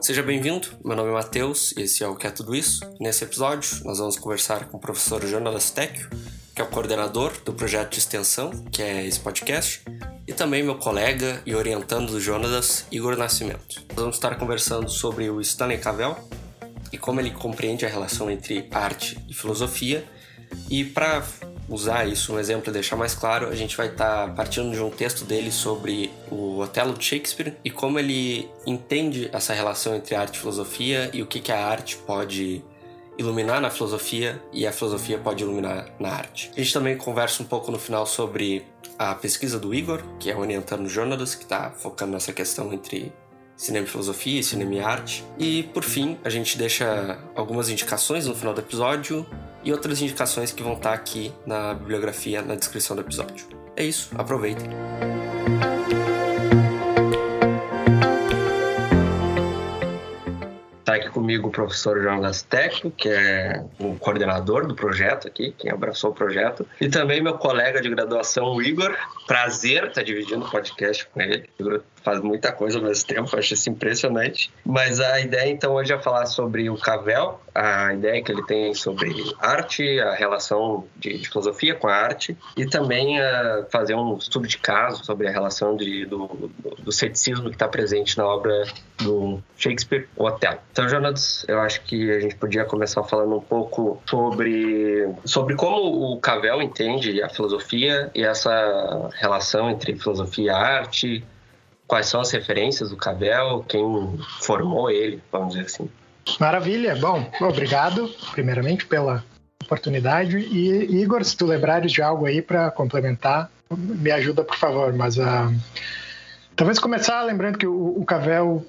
Seja bem-vindo, meu nome é Matheus e esse é o Que é Tudo Isso. Nesse episódio, nós vamos conversar com o professor Jonas Tecchio, que é o coordenador do projeto de extensão, que é esse podcast, e também meu colega e orientando do Jonas, Igor Nascimento. Nós vamos estar conversando sobre o Stanley Cavell e como ele compreende a relação entre arte e filosofia. E para usar isso, um exemplo e deixar mais claro, a gente vai estar partindo de um texto dele sobre o Otelo de Shakespeare e como ele entende essa relação entre arte e filosofia e o que, que a arte pode iluminar na filosofia e a filosofia pode iluminar na arte. A gente também conversa um pouco no final sobre a pesquisa do Igor, que é orientando jornalistas, que está focando nessa questão entre cinema e filosofia, cinema e arte. E por fim, a gente deixa algumas indicações no final do episódio e outras indicações que vão estar aqui na bibliografia na descrição do episódio. É isso, aproveitem. Está aqui comigo o professor Jonas Tecco, que é o coordenador do projeto aqui, quem abraçou o projeto, e também meu colega de graduação, o Igor. Prazer estar dividindo o podcast com ele. Faz muita coisa ao mesmo tempo, acho isso impressionante. Mas a ideia então hoje é falar sobre o Cavell, a ideia que ele tem sobre arte, a relação de, de filosofia com a arte, e também uh, fazer um estudo de caso sobre a relação de, do, do, do ceticismo que está presente na obra do Shakespeare, O Otelo. Então, Jonas, eu acho que a gente podia começar falando um pouco sobre, sobre como o Cavell entende a filosofia e essa relação entre filosofia e arte, quais são as referências do Cabel, quem formou ele, vamos dizer assim. Maravilha. Bom, obrigado, primeiramente, pela oportunidade. E, Igor, se tu lembrares de algo aí para complementar, me ajuda, por favor. Mas uh, talvez começar lembrando que o, o Cavell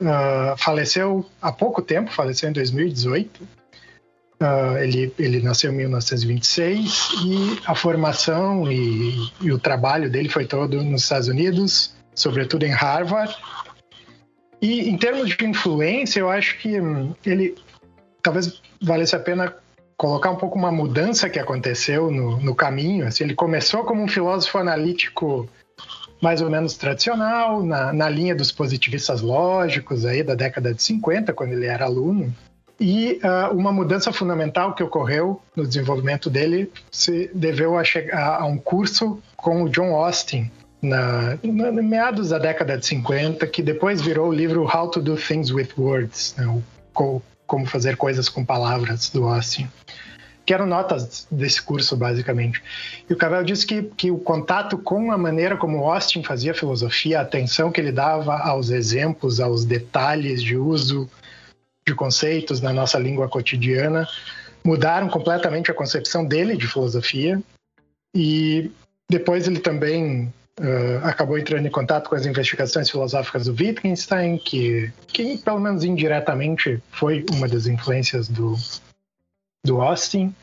uh, faleceu há pouco tempo, faleceu em 2018. Uh, ah, ele, ele nasceu em 1926 e a formação e, e o trabalho dele foi todo nos Estados Unidos sobretudo em Harvard. E em termos de influência, eu acho que hum, ele talvez valesse a pena colocar um pouco uma mudança que aconteceu no, no caminho. Assim, ele começou como um filósofo analítico mais ou menos tradicional, na, na linha dos positivistas lógicos aí da década de 50, quando ele era aluno. E uh, uma mudança fundamental que ocorreu no desenvolvimento dele se deveu a, chegar a um curso com o John Austin, na, na, meados da década de 50, que depois virou o livro How to Do Things with Words, né? o, como fazer coisas com palavras do Austin, que eram notas desse curso basicamente. E o Cavell disse que, que o contato com a maneira como Austin fazia filosofia, a atenção que ele dava aos exemplos, aos detalhes de uso de conceitos na nossa língua cotidiana, mudaram completamente a concepção dele de filosofia. E depois ele também Uh, acabou entrando em contato com as investigações filosóficas do Wittgenstein, que, que pelo menos indiretamente foi uma das influências do, do Austin.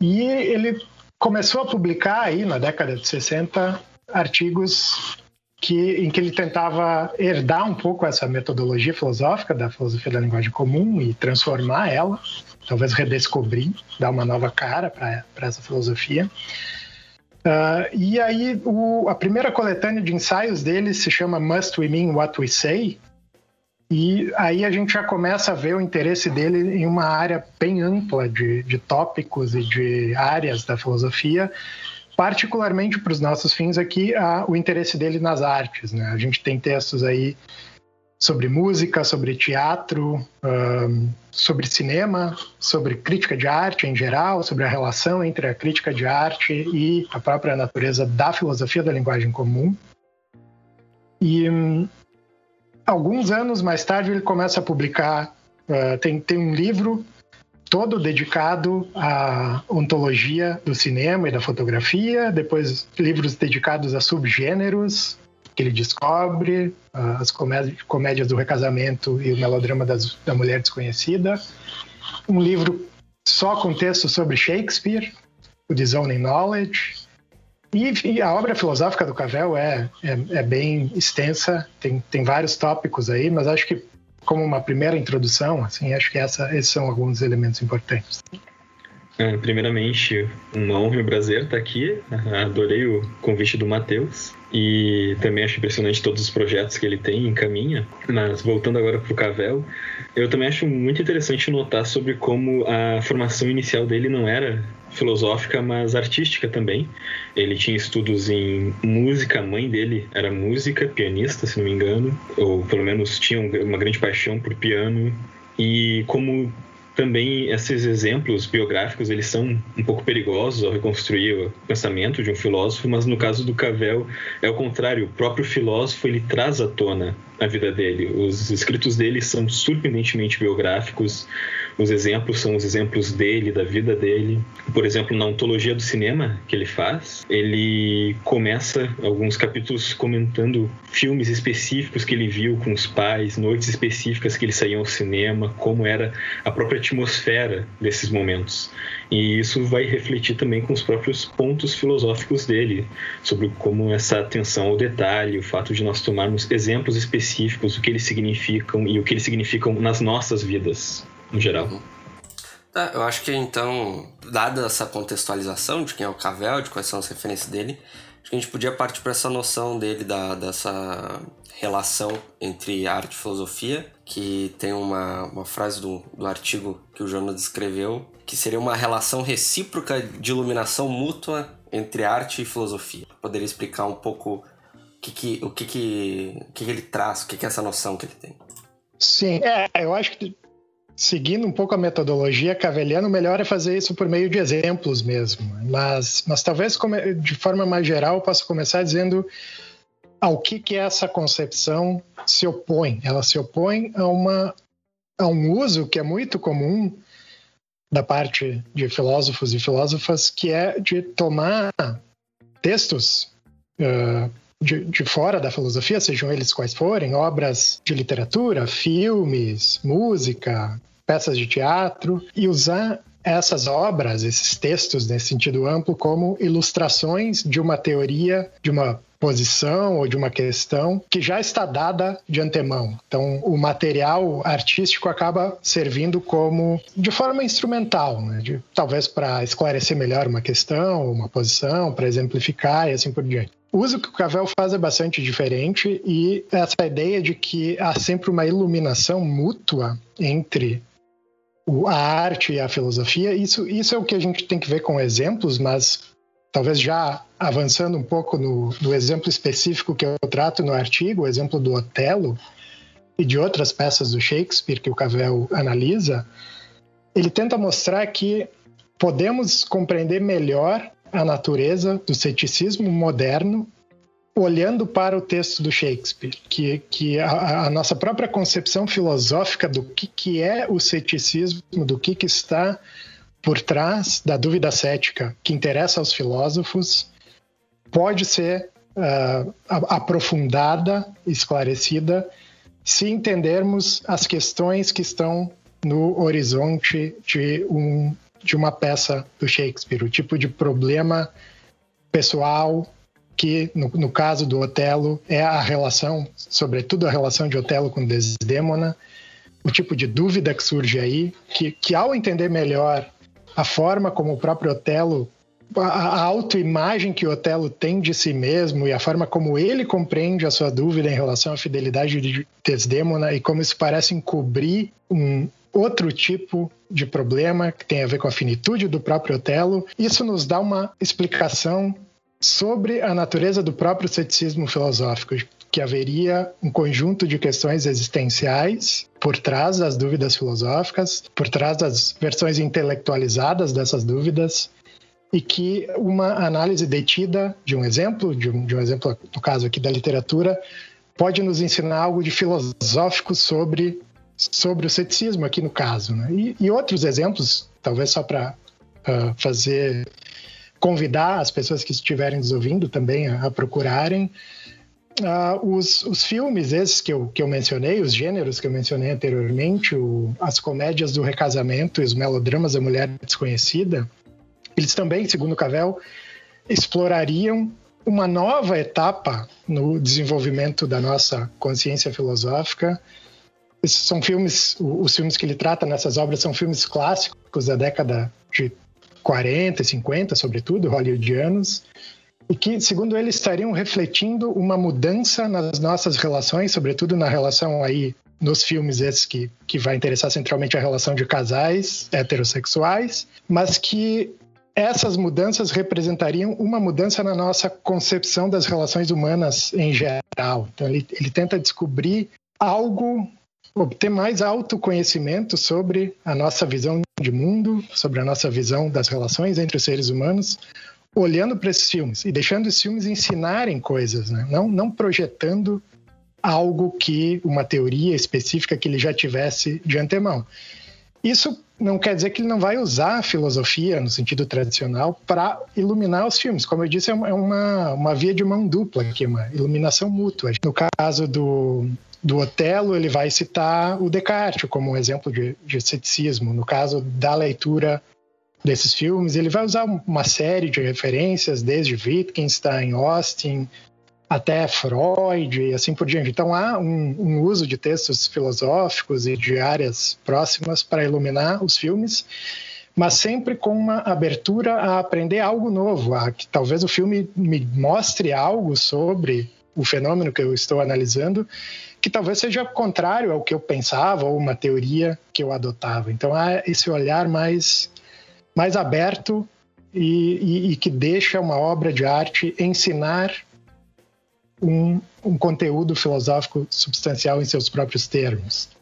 E ele começou a publicar aí na década de 60 artigos que, em que ele tentava herdar um pouco essa metodologia filosófica da filosofia da linguagem comum e transformar ela, talvez redescobrir, dar uma nova cara para essa filosofia. Uh, e aí, o, a primeira coletânea de ensaios dele se chama Must We Mean What We Say? E aí a gente já começa a ver o interesse dele em uma área bem ampla de, de tópicos e de áreas da filosofia, particularmente para os nossos fins aqui, a, o interesse dele nas artes. Né? A gente tem textos aí sobre música, sobre teatro, um, sobre cinema, sobre crítica de arte em geral, sobre a relação entre a crítica de arte e a própria natureza da filosofia da linguagem comum. E um, alguns anos mais tarde ele começa a publicar, uh, tem, tem um livro todo dedicado à ontologia do cinema e da fotografia, depois livros dedicados a subgêneros, que ele descobre, uh, as comédias do recasamento e o melodrama das, da mulher desconhecida. Um livro só com texto sobre Shakespeare, o Disowning Knowledge. E, e, a obra filosófica do Cavell é, é, é, bem extensa, tem, tem vários tópicos aí, mas acho que como uma primeira introdução, assim, acho que essa, esses são alguns elementos importantes. É, primeiramente, uma honra e um prazer estar aqui. Adorei o convite do Matheus e também acho impressionante todos os projetos que ele tem e encaminha. Mas voltando agora para o Cavel, eu também acho muito interessante notar sobre como a formação inicial dele não era filosófica, mas artística também. Ele tinha estudos em música, a mãe dele era música, pianista, se não me engano, ou pelo menos tinha uma grande paixão por piano. E como também esses exemplos biográficos eles são um pouco perigosos ao reconstruir o pensamento de um filósofo, mas no caso do Cavell é o contrário, o próprio filósofo ele traz à tona a vida dele. Os escritos dele são surpreendentemente biográficos, os exemplos são os exemplos dele, da vida dele. Por exemplo, na ontologia do cinema que ele faz, ele começa alguns capítulos comentando filmes específicos que ele viu com os pais, noites específicas que ele saía ao cinema, como era a própria atmosfera desses momentos. E isso vai refletir também com os próprios pontos filosóficos dele, sobre como essa atenção ao detalhe, o fato de nós tomarmos exemplos específicos, o que eles significam e o que eles significam nas nossas vidas no geral. Uhum. Tá, eu acho que então, dada essa contextualização de quem é o Cavell, de quais são as referências dele, acho que a gente podia partir para essa noção dele, da, dessa relação entre arte e filosofia, que tem uma, uma frase do, do artigo que o Jonas escreveu, que seria uma relação recíproca de iluminação mútua entre arte e filosofia. Poderia explicar um pouco o que, que, o que, que, que ele traz, o que, que é essa noção que ele tem? Sim, é, eu acho que seguindo um pouco a metodologia caveliana, o melhor é fazer isso por meio de exemplos mesmo. Mas, mas talvez de forma mais geral eu possa começar dizendo ao que, que essa concepção se opõe. Ela se opõe a, uma, a um uso que é muito comum da parte de filósofos e filósofas, que é de tomar textos uh, de, de, fora da filosofia, sejam eles quais forem, obras de literatura, filmes, música, peças de teatro, e usar essas obras, esses textos nesse sentido amplo, como ilustrações de uma teoria, de uma posição ou de uma questão que já está dada de antemão. Então, o material artístico acaba servindo como de forma instrumental, né? de, talvez para esclarecer melhor uma questão, uma posição, para exemplificar e assim por diante. O uso que o Cavell faz é bastante diferente e essa ideia de que há sempre uma iluminação mútua entre a arte e a filosofia, isso, isso é o que a gente tem que ver com exemplos, mas talvez já avançando um pouco no, no exemplo específico que eu trato no artigo, o exemplo do Otelo e de outras peças do Shakespeare que o Cavell analisa, ele tenta mostrar que podemos compreender melhor a natureza do ceticismo moderno olhando para o texto do Shakespeare, que, que a, a, nossa própria concepção filosófica do que, que é o ceticismo, do que, que está por trás da dúvida cética que interessa aos filósofos, pode ser uh, aprofundada, esclarecida, se entendermos as questões que estão no horizonte de, um, de uma peça do Shakespeare, o tipo de problema pessoal que no, no, caso do Otelo é a relação, sobretudo a relação de Otelo com Desdemona, o tipo de dúvida que surge aí, que, que ao entender melhor a forma como o próprio Otelo, a, autoimagem que Otelo tem de si mesmo e a forma como ele compreende a sua dúvida em relação à fidelidade de Desdemona e como isso parece encobrir um outro tipo de problema que tem a ver com a finitude do próprio Otelo, isso nos dá uma explicação sobre a natureza do próprio ceticismo filosófico, que haveria um conjunto de questões existenciais por trás das dúvidas filosóficas, por trás das versões intelectualizadas dessas dúvidas, e que uma análise detida de um exemplo, de um, de um exemplo, no caso aqui da literatura, pode nos ensinar algo de filosófico sobre, sobre o ceticismo, aqui no caso. Né? E, e outros exemplos, talvez só para uh, ah, fazer convidar as pessoas que estiverem nos ouvindo também a, a procurarem. Uh, os, os, filmes esses que eu, que eu mencionei, os gêneros que eu mencionei anteriormente, o, as comédias do recasamento e os melodramas da mulher desconhecida, eles também, segundo Cavell, explorariam uma nova etapa no desenvolvimento da nossa consciência filosófica. São filmes, os filmes que ele trata nessas obras são filmes clássicos da década de 40 e 50, sobretudo, hollywoodianos, e que, segundo ele, estariam refletindo uma mudança nas nossas relações, sobretudo na relação aí nos filmes esses que, que vai interessar centralmente a relação de casais heterossexuais, mas que essas mudanças representariam uma mudança na nossa concepção das relações humanas em geral. Então, ele, ele tenta descobrir algo, obter mais autoconhecimento sobre a nossa visão de mundo, sobre a nossa visão das relações entre os seres humanos, olhando para esses filmes e deixando esses filmes ensinarem coisas, né? não, não projetando algo que, uma teoria específica que ele já tivesse de antemão. Isso não quer dizer que ele não vai usar a filosofia no sentido tradicional para iluminar os filmes. Como eu disse, é uma, uma via de mão dupla aqui, uma iluminação mútua. No caso do, do Otelo, ele vai citar o Descartes como um exemplo de, de ceticismo. No caso da leitura desses filmes, ele vai usar uma série de referências, desde Wittgenstein, Austin, até Freud e assim por diante. Então há um, um, uso de textos filosóficos e de áreas próximas para iluminar os filmes, mas sempre com uma abertura a aprender algo novo, a que talvez o filme me mostre algo sobre o fenômeno que eu estou analisando, que talvez seja contrário ao que eu pensava ou uma teoria que eu adotava. Então há esse olhar mais mais aberto e, e, e que deixa uma obra de arte ensinar um, um conteúdo filosófico substancial em seus próprios termos.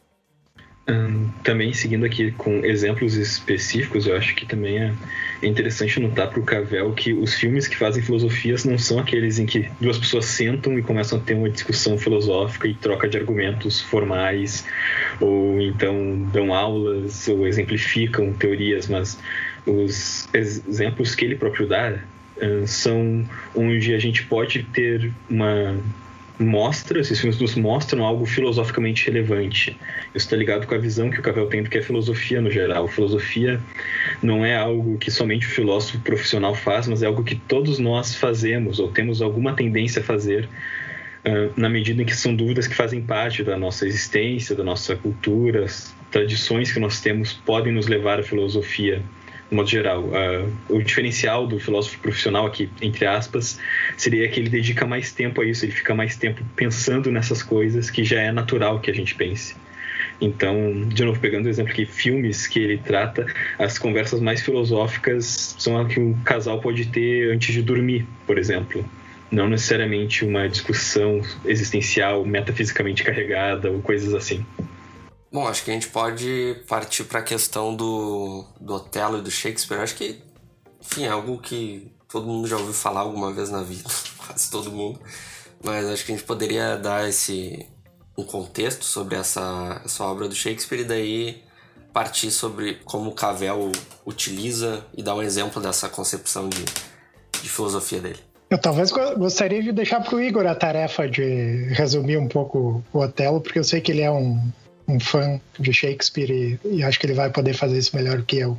Também seguindo aqui com exemplos específicos, eu acho que também é interessante notar para o Cavell que os filmes que fazem filosofias não são aqueles em que duas pessoas sentam e começam a ter uma discussão filosófica e troca de argumentos formais, ou então dão aulas ou exemplificam teorias, mas os exemplos que ele próprio dá são onde a gente pode ter uma mostra, esses filmes nos mostram algo filosoficamente relevante. Isso está ligado com a visão que o Cavell tem do que é filosofia no geral. Filosofia não é algo que somente o filósofo profissional faz, mas é algo que todos nós fazemos ou temos alguma tendência a fazer uh, na medida em que são dúvidas que fazem parte da nossa existência, da nossa cultura, tradições que nós temos podem nos levar à filosofia no modo geral. Uh, o diferencial do filósofo profissional aqui, entre aspas, seria que ele dedica mais tempo a isso, ele fica mais tempo pensando nessas coisas que já é natural que a gente pense. Então, de novo, pegando o exemplo aqui, filmes que ele trata, as conversas mais filosóficas são as que um casal pode ter antes de dormir, por exemplo. Não necessariamente uma discussão existencial, metafisicamente carregada ou coisas assim. Bom, acho que a gente pode partir para a questão do, do Otelo e do Shakespeare. Acho que, enfim, é algo que todo mundo já ouviu falar alguma vez na vida, quase todo mundo. Mas acho que a gente poderia dar esse um contexto sobre essa, essa obra do Shakespeare e daí partir sobre como o Cavell utiliza e dar um exemplo dessa concepção de, de filosofia dele. Eu talvez gostaria de deixar para o Igor a tarefa de resumir um pouco o Otelo, porque eu sei que ele é um um fã de Shakespeare e, e, acho que ele vai poder fazer isso melhor que eu.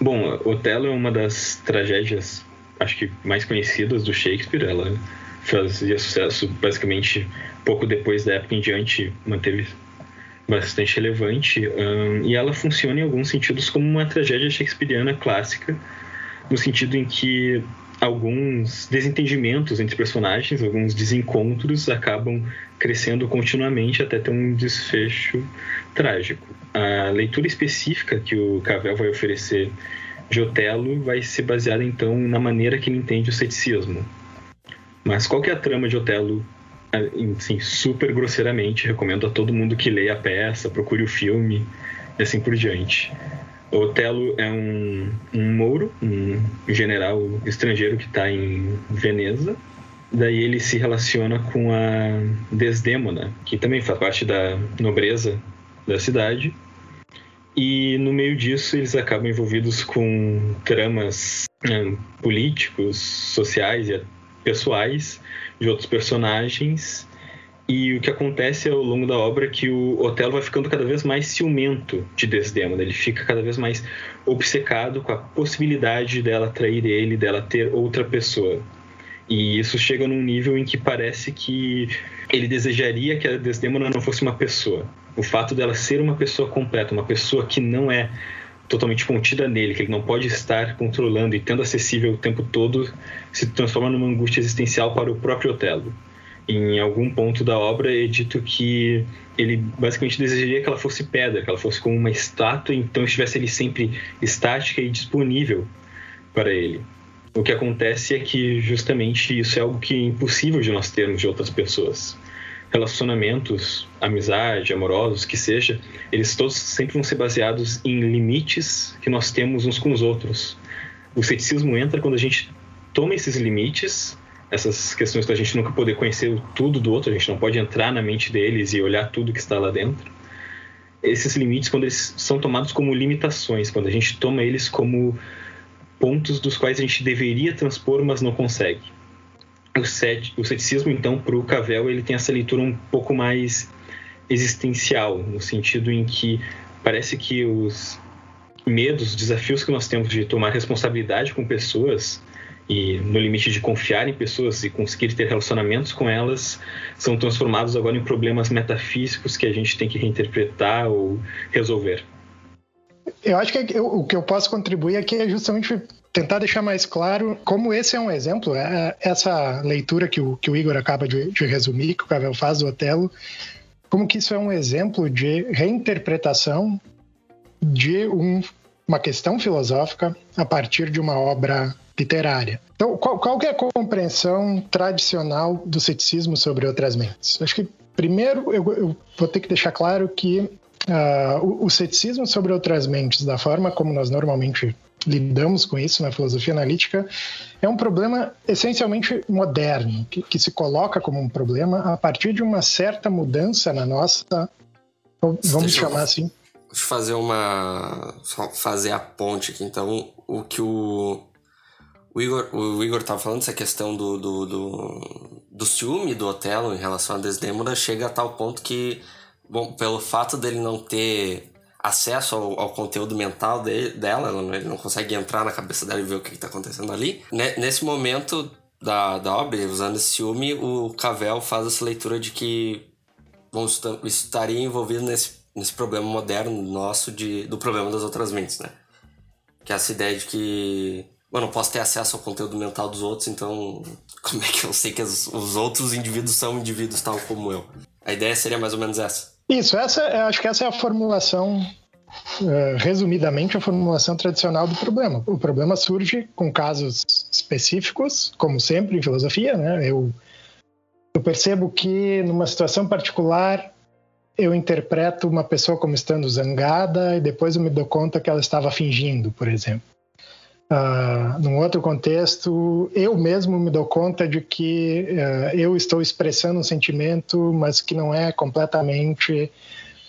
Bom, Otelo é uma das tragédias, acho que mais conhecidas do Shakespeare. Ela fazia sucesso basicamente pouco depois da época em diante, manteve bastante relevante um, e ela funciona em alguns sentidos como uma tragédia shakespeariana clássica, no sentido em que alguns desentendimentos entre personagens, alguns desencontros acabam crescendo continuamente até ter um desfecho trágico. A leitura específica que o Cavell vai oferecer de Otelo vai ser baseada então na maneira que ele entende o ceticismo. Mas qual que é a trama de Otelo? Assim, super grosseiramente, recomendo a todo mundo que leia a peça, procure o filme e assim por diante. Otelo é um, um mouro, um general estrangeiro que está em Veneza. Daí ele se relaciona com a Desdémona, que também faz parte da nobreza da cidade. E no meio disso eles acabam envolvidos com tramas né, políticos, sociais e pessoais de outros personagens e o que acontece ao longo da obra é que o Otelo vai ficando cada vez mais ciumento de Desdemona. Ele fica cada vez mais obcecado com a possibilidade dela trair ele, dela ter outra pessoa. E isso chega num nível em que parece que ele desejaria que a Desdemona não fosse uma pessoa. O fato dela ser uma pessoa completa, uma pessoa que não é totalmente contida nele, que ele não pode estar controlando e tendo acessível o tempo todo, se transforma numa angústia existencial para o próprio Otelo. Em algum ponto da obra é dito que ele basicamente desejaria que ela fosse pedra, que ela fosse como uma estátua, então estivesse ali sempre estática e disponível para ele. O que acontece é que justamente isso é algo que é impossível de nós termos de outras pessoas. Relacionamentos, amizade, amorosos, que seja, eles todos sempre vão ser baseados em limites que nós temos uns com os outros. O ceticismo entra quando a gente toma esses limites, essas questões da gente nunca poder conhecer tudo do outro, a gente não pode entrar na mente deles e olhar tudo que está lá dentro. Esses limites, quando eles são tomados como limitações, quando a gente toma eles como pontos dos quais a gente deveria transpor, mas não consegue. O, o ceticismo, então, para o Cavell, ele tem essa leitura um pouco mais existencial, no sentido em que parece que os medos, desafios que nós temos de tomar responsabilidade com pessoas e no limite de confiar em pessoas e conseguir ter relacionamentos com elas são transformados agora em problemas metafísicos que a gente tem que reinterpretar ou resolver. Eu acho que eu, o que eu posso contribuir aqui é justamente tentar deixar mais claro como esse é um exemplo, é, essa leitura que o, que o Igor acaba de, de resumir, que o Cavell faz do Otelo, como que isso é um exemplo de reinterpretação de um, uma questão filosófica a partir de uma obra literária. Então, qual, qual é a compreensão tradicional do ceticismo sobre outras mentes? Acho que, primeiro, eu, eu vou ter que deixar claro que Uh, o, o, ceticismo sobre outras mentes, da forma como nós normalmente lidamos com isso na filosofia analítica, é um problema essencialmente moderno, que, que se coloca como um problema a partir de uma certa mudança na nossa. Vamos Deixa chamar assim. Deixa eu fazer uma. fazer a ponte aqui. Então, o que o. O Igor, o Igor tava falando, essa questão do, do, do, do ciúme do Otelo em relação a Desdemona chega a tal ponto que bom, pelo fato dele não ter acesso ao, ao conteúdo mental de, dela, ele não consegue entrar na cabeça dela e ver o que está acontecendo ali. Nesse momento da, da obra, usando esse ciúme, o Cavell faz essa leitura de que bom, isso estaria envolvido nesse, nesse problema moderno nosso de, do problema das outras mentes, né? Que é essa ideia de que eu não posso ter acesso ao conteúdo mental dos outros, então como é que eu sei que os, os outros indivíduos são indivíduos tal como eu? A ideia seria mais ou menos essa. Isso, essa, acho que essa é a formulação, uh, resumidamente, a formulação tradicional do problema. O problema surge com casos específicos, como sempre em filosofia, né? Eu, eu percebo que numa situação particular eu interpreto uma pessoa como estando zangada e depois eu me dou conta que ela estava fingindo, por exemplo. Uh, num outro contexto, eu mesmo me dou conta de que uh, eu estou expressando um sentimento, mas que não é completamente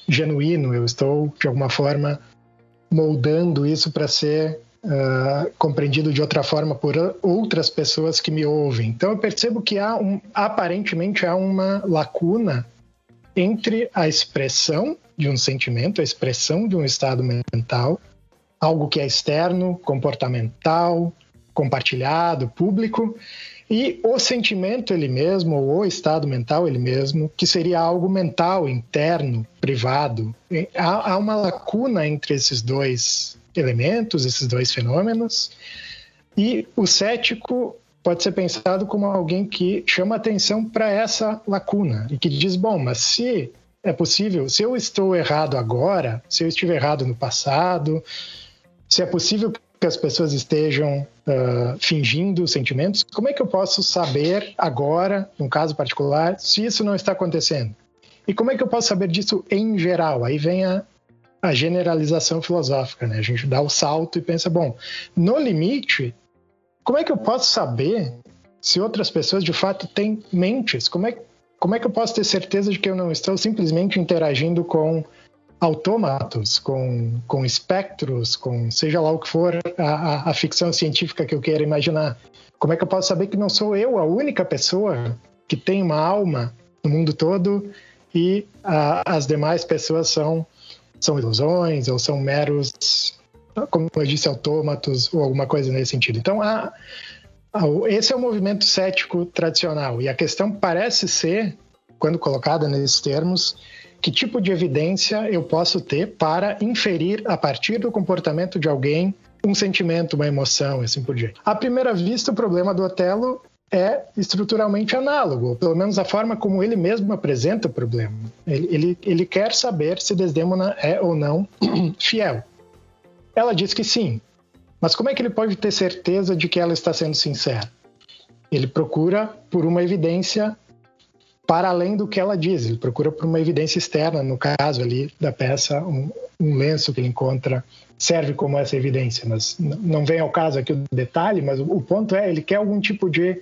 genuíno. Eu estou, de alguma forma, moldando isso para ser uh, compreendido de outra forma por outras pessoas que me ouvem. Então, eu percebo que há um, aparentemente há uma lacuna entre a expressão de um sentimento, a expressão de um estado mental algo que é externo, comportamental, compartilhado, público, e o sentimento ele mesmo, ou o estado mental ele mesmo, que seria algo mental, interno, privado. Há, há uma lacuna entre esses dois elementos, esses dois fenômenos, e o cético pode ser pensado como alguém que chama atenção para essa lacuna e que diz: bom, mas se é possível, se eu estou errado agora, se eu estiver errado no passado, se é possível que as pessoas estejam uh, fingindo sentimentos, como é que eu posso saber agora, num caso particular, se isso não está acontecendo? E como é que eu posso saber disso em geral? Aí vem a, a generalização filosófica, né? A gente dá o salto e pensa, bom, no limite, como é que eu posso saber se outras pessoas de fato têm mentes? Como é, como é que eu posso ter certeza de que eu não estou simplesmente interagindo com autômatos, com, com espectros, com seja lá o que for a, a, a, ficção científica que eu queira imaginar. Como é que eu posso saber que não sou eu a única pessoa que tem uma alma no mundo todo e a, as demais pessoas são, são ilusões ou são meros, como eu disse, autômatos ou alguma coisa nesse sentido? Então, a, esse é o movimento cético tradicional e a questão parece ser, quando colocada nesses termos, que tipo de evidência eu posso ter para inferir a partir do comportamento de alguém um sentimento, uma emoção, assim por diante. À primeira vista, o problema do Otelo é estruturalmente análogo, pelo menos a forma como ele mesmo apresenta o problema. Ele, ele, ele quer saber se Desdemona é ou não fiel. Ela diz que sim, mas como é que ele pode ter certeza de que ela está sendo sincera? Ele procura por uma evidência para além do que ela diz, ele procura por uma evidência externa, no caso ali da peça, um, um lenço que ele encontra serve como essa evidência, mas não vem ao caso aqui o detalhe, mas o ponto é, ele quer algum tipo de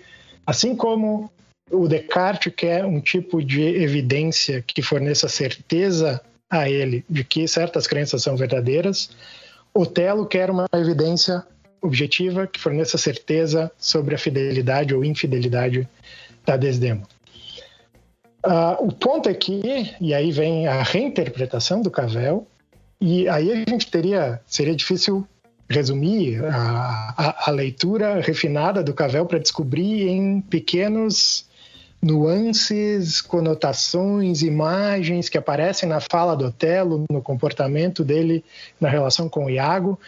Assim como o Descartes quer um tipo de evidência que forneça certeza a ele de que certas crenças são verdadeiras, Otelo quer uma evidência objetiva que forneça certeza sobre a fidelidade ou infidelidade da Desdemona. Uh, o ponto é que, e aí vem a reinterpretação do Cavell, e aí a gente teria, seria difícil resumir a, a, a leitura refinada do Cavell para descobrir em pequenos nuances, conotações, imagens que aparecem na fala do Otelo, no comportamento dele na relação com o Iago.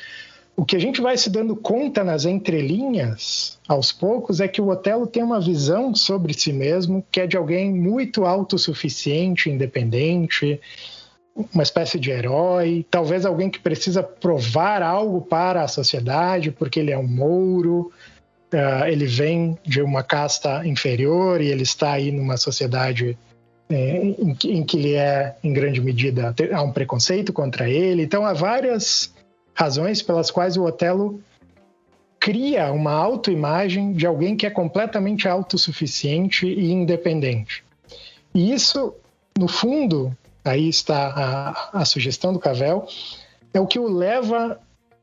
O que a gente vai se dando conta nas entrelinhas, aos poucos, é que o Otelo tem uma visão sobre si mesmo que é de alguém muito autossuficiente, independente, uma espécie de herói, talvez alguém que precisa provar algo para a sociedade, porque ele é um mouro, uh, ele vem de uma casta inferior e ele está aí numa sociedade eh, em, que, ele é, em grande medida, há um preconceito contra ele. Então, há várias razões pelas quais o Otelo cria uma autoimagem de alguém que é completamente autossuficiente e independente. E isso, no fundo, aí está a, a sugestão do Cavell, é o que o leva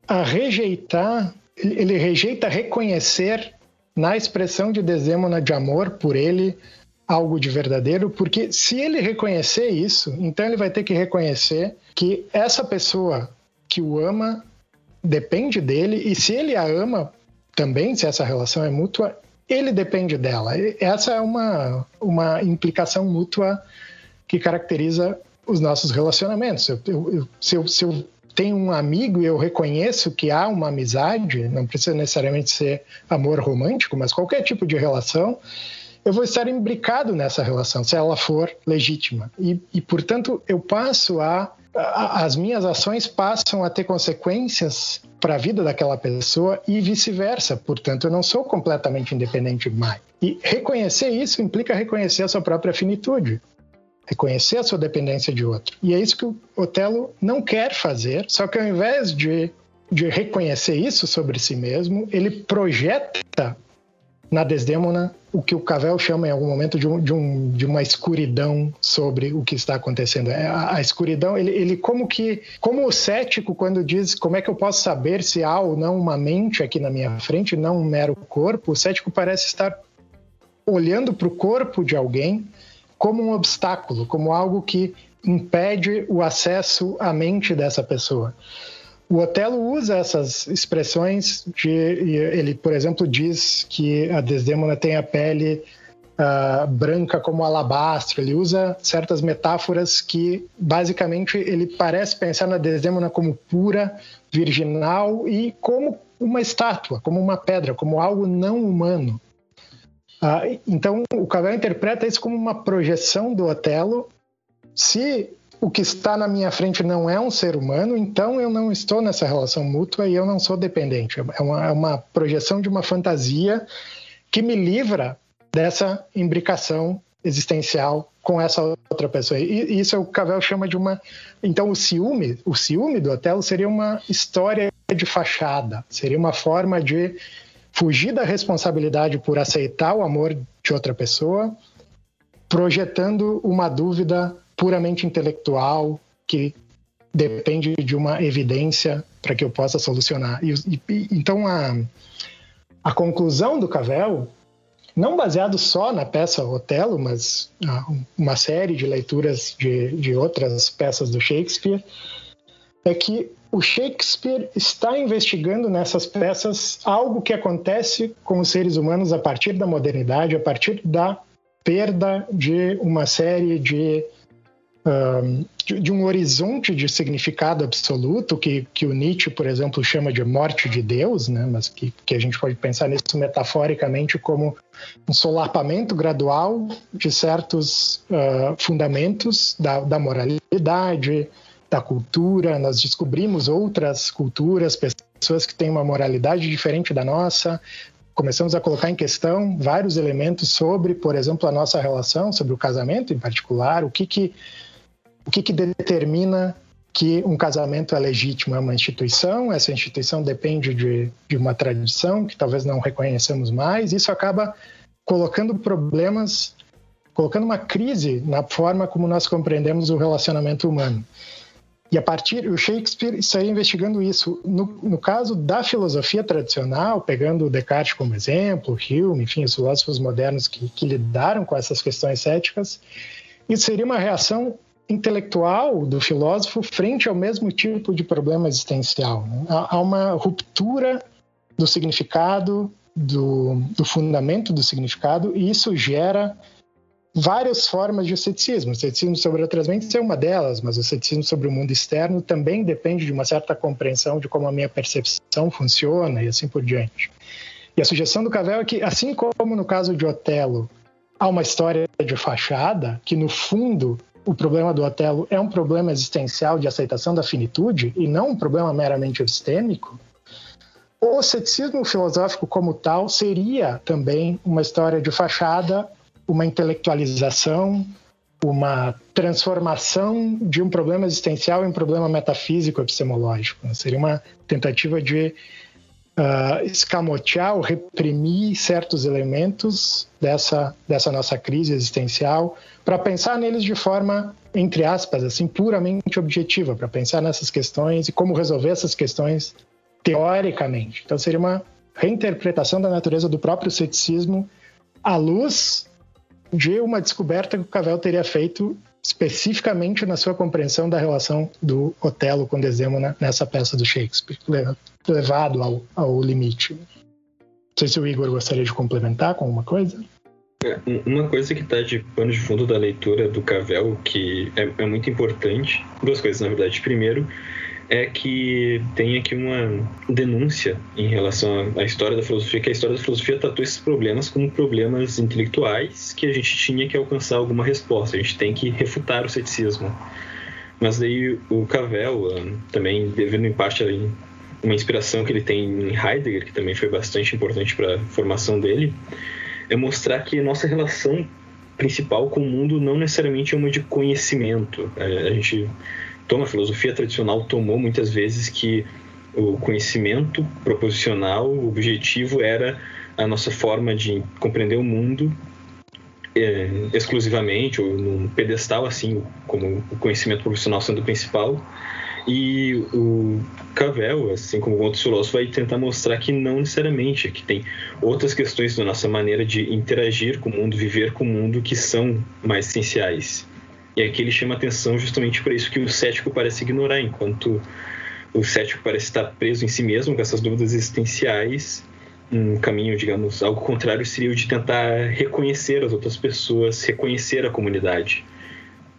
a rejeitar, ele rejeita reconhecer na expressão de Desdemona de amor por ele algo de verdadeiro, porque se ele reconhecer isso, então ele vai ter que reconhecer que essa pessoa que o ama depende dele e se ele a ama também, se essa relação é mútua, ele depende dela. Essa é uma, uma implicação mútua que caracteriza os nossos relacionamentos. Eu, eu, se, eu, se eu tenho um amigo e eu reconheço que há uma amizade, não precisa necessariamente ser amor romântico, mas qualquer tipo de relação, eu vou estar imbricado nessa relação, se ela for legítima. E, e portanto, eu passo a. As minhas ações passam a ter consequências para a vida daquela pessoa e vice-versa. Portanto, eu não sou completamente independente mais. E reconhecer isso implica reconhecer a sua própria finitude reconhecer a sua dependência de outro. E é isso que o Otelo não quer fazer, só que ao invés de, de reconhecer isso sobre si mesmo, ele projeta na Desdemona o que o Cavell chama em algum momento de, um, de, um, de uma escuridão sobre o que está acontecendo. É, a, a, escuridão, ele, ele como que, como o cético quando diz como é que eu posso saber se há ou não uma mente aqui na minha frente, não um mero corpo, o cético parece estar olhando para o corpo de alguém como um obstáculo, como algo que impede o acesso à mente dessa pessoa. O Otelo usa essas expressões de, ele, por exemplo, diz que a Desdemona tem a pele uh, branca como alabastro. Ele usa certas metáforas que, basicamente, ele parece pensar na Desdemona como pura, virginal e como uma estátua, como uma pedra, como algo não humano. Ah, então, o Cavell interpreta isso como uma projeção do Otelo. Se o que está na minha frente não é um ser humano, então eu não estou nessa relação mútua e eu não sou dependente. É uma, é uma projeção de uma fantasia que me livra dessa imbricação existencial com essa outra pessoa. E isso é o Cavell chama de uma. Então, o ciúme, o ciúme do Otelo seria uma história de fachada, seria uma forma de fugir da responsabilidade por aceitar o amor de outra pessoa, projetando uma dúvida puramente intelectual que depende de uma evidência para que eu possa solucionar. E, e, então a, a conclusão do Cavell, não baseado só na peça Otelo, mas ah, uma série de leituras de, de outras peças do Shakespeare, é que o Shakespeare está investigando nessas peças algo que acontece com os seres humanos a partir da modernidade, a partir da perda de uma série de de, um horizonte de significado absoluto que, que o Nietzsche, por exemplo, chama de morte de Deus, né? mas que, que a gente pode pensar nisso metaforicamente como um solapamento gradual de certos uh, fundamentos da, da moralidade, da cultura. Nós descobrimos outras culturas, pessoas que têm uma moralidade diferente da nossa, começamos a colocar em questão vários elementos sobre, por exemplo, a nossa relação, sobre o casamento em particular, o que que, o que, que determina que um casamento é legítimo, é uma instituição, essa instituição depende de, de uma tradição que talvez não reconheçamos mais, isso acaba colocando problemas, colocando uma crise na forma como nós compreendemos o relacionamento humano. E a partir, o Shakespeare saiu investigando isso. No, no, caso da filosofia tradicional, pegando Descartes como exemplo, Hume, enfim, os filósofos modernos que, que lidaram com essas questões éticas, isso seria uma reação intelectual do filósofo frente ao mesmo tipo de problema existencial. Né? Há uma ruptura do significado, do, do fundamento do significado, e isso gera várias formas de ceticismo. O ceticismo sobre outras mentes é uma delas, mas o ceticismo sobre o mundo externo também depende de uma certa compreensão de como a minha percepção funciona e assim por diante. E a sugestão do Cavell é que, assim como no caso de Otelo, há uma história de fachada, que no fundo o problema do Otelo é um problema existencial de aceitação da finitude e não um problema meramente epistêmico, o ceticismo filosófico como tal seria também uma história de fachada uma intelectualização, uma transformação de um problema existencial em um problema metafísico epistemológico. Seria uma tentativa de uh, escamotear ou reprimir certos elementos dessa, dessa nossa crise existencial para pensar neles de forma, entre aspas, assim, puramente objetiva, para pensar nessas questões e como resolver essas questões teoricamente. Então seria uma reinterpretação da natureza do próprio ceticismo à luz de uma descoberta que o Cavell teria feito especificamente na sua compreensão da relação do Otelo com Desdemona nessa peça do Shakespeare, levado ao, ao limite. Não sei se o Igor gostaria de complementar com alguma coisa. É, uma coisa que está de pano de fundo da leitura do Cavell, que é, é muito importante, duas coisas na verdade. Primeiro, é que tem aqui uma denúncia em relação à história da filosofia, que a história da filosofia tratou esses problemas como problemas intelectuais que a gente tinha que alcançar alguma resposta, a gente tem que refutar o ceticismo. Mas daí o Cavell, ah, também devendo em parte uma inspiração que ele tem em Heidegger, que também foi bastante importante para a formação dele, é mostrar que nossa relação principal com o mundo não necessariamente é uma de conhecimento. É, a gente toma, a filosofia tradicional tomou muitas vezes que o conhecimento proposicional, o objetivo era a nossa forma de compreender o mundo é, exclusivamente, ou num pedestal assim, como o conhecimento profissional sendo o principal. E o Cavell, assim como outros filósofos, vai tentar mostrar que não necessariamente, que tem outras questões da nossa maneira de interagir com o mundo, viver com o mundo, que são mais essenciais. E aqui ele chama atenção justamente para isso que o cético parece ignorar, enquanto o cético parece estar preso em si mesmo com essas dúvidas existenciais. Um caminho, digamos, algo contrário seria o de tentar reconhecer as outras pessoas, reconhecer a comunidade.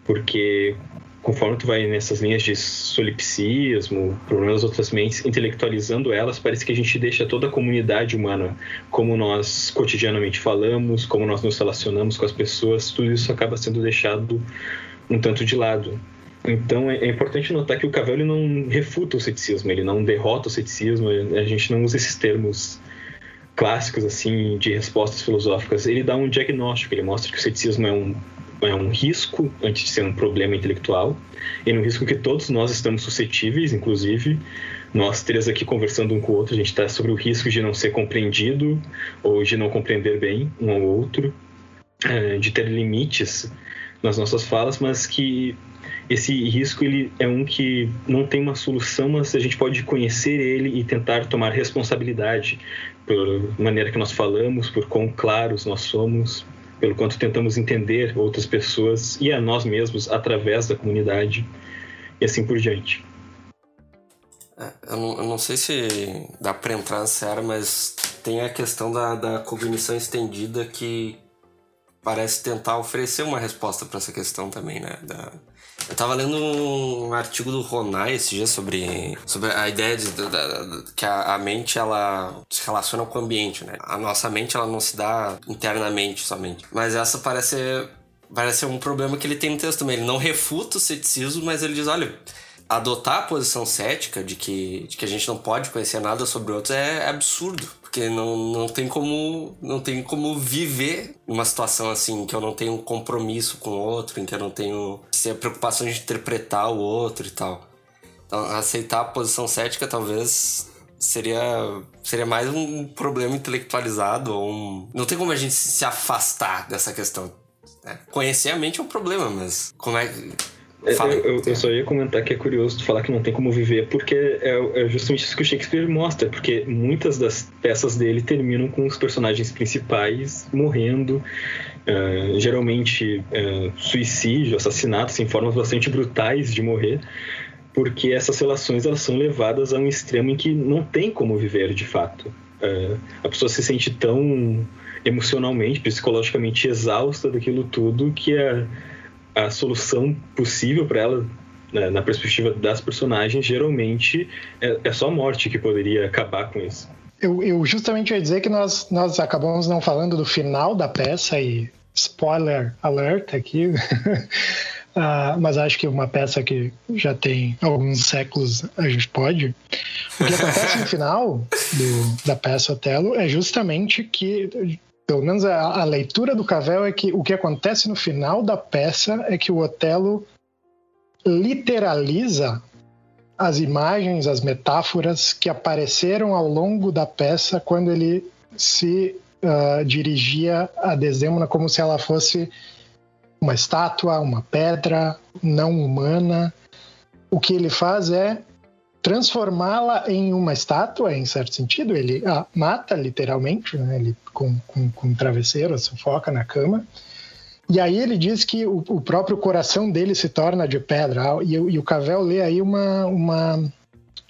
Porque conforme tu vai nessas linhas de solipsismo, problemas outras mentes, intelectualizando elas, parece que a gente deixa toda a comunidade humana, como nós cotidianamente falamos, como nós nos relacionamos com as pessoas, tudo isso acaba sendo deixado um tanto de lado. Então é, é importante notar que o Cavell não refuta o ceticismo, ele não derrota o ceticismo, a gente não usa esses termos clássicos assim de respostas filosóficas. Ele dá um diagnóstico, ele mostra que o ceticismo é um é um risco antes de ser um problema intelectual, é um risco que todos nós estamos suscetíveis, inclusive nós três aqui conversando um com o outro, a gente está sobre o risco de não ser compreendido ou de não compreender bem um ao outro, é, de ter limites nas nossas falas, mas que esse risco ele é um que não tem uma solução, mas a gente pode conhecer ele e tentar tomar responsabilidade pela maneira que nós falamos, por quão claros nós somos, pelo quanto tentamos entender outras pessoas e a nós mesmos através da comunidade e assim por diante. É, eu, não, eu, não, sei se dá para entrar área, mas tem a questão da, da cognição estendida que parece tentar oferecer uma resposta para essa questão também, né? Da... Eu tava lendo um artigo do Ronai esse dia sobre, sobre a ideia de, que a, a, mente ela se relaciona com o ambiente, né? A nossa mente ela não se dá internamente somente. Mas essa parece parece um problema que ele tem no texto também. Ele não refuta o ceticismo, mas ele diz, olha, adotar a posição cética de que, de que a gente não pode conhecer nada sobre outros é absurdo. Porque não, não, tem como, não tem como viver numa situação assim, que eu não tenho um compromisso com o outro, em que eu não tenho a preocupação de interpretar o outro e tal. Então, aceitar a posição cética talvez seria, seria mais um problema intelectualizado ou um... Não tem como a gente se afastar dessa questão. Né? Conhecer a mente é um problema, mas como é que é, eu, eu, eu, só ia comentar que é curioso tu falar que não tem como viver, porque é, é, justamente isso que o Shakespeare mostra, porque muitas das peças dele terminam com os personagens principais morrendo, uh, geralmente uh, suicídio, assassinatos em formas bastante brutais de morrer, porque essas relações elas são levadas a um extremo em que não tem como viver de fato. Uh, a pessoa se sente tão emocionalmente, psicologicamente exausta daquilo tudo que a a solução possível para ela, né, na perspectiva das personagens, geralmente é, é, só a morte que poderia acabar com isso. Eu, eu justamente ia dizer que nós, nós acabamos não falando do final da peça e spoiler alert aqui. Uh, mas acho que uma peça que já tem alguns séculos a gente pode. O que acontece no final do, da peça Otelo é justamente que pelo menos a, a, leitura do Cavell é que o que acontece no final da peça é que o Otelo literaliza as imagens, as metáforas que apareceram ao longo da peça quando ele se uh, dirigia a Desdemona como se ela fosse uma estátua, uma pedra não humana. O que ele faz é transformá-la em uma estátua, em certo sentido. Ele a mata, literalmente, né? ele com, com, com travesseiro, sufoca na cama. E aí ele diz que o, o próprio coração dele se torna de pedra. E, e o Cavell lê aí uma, uma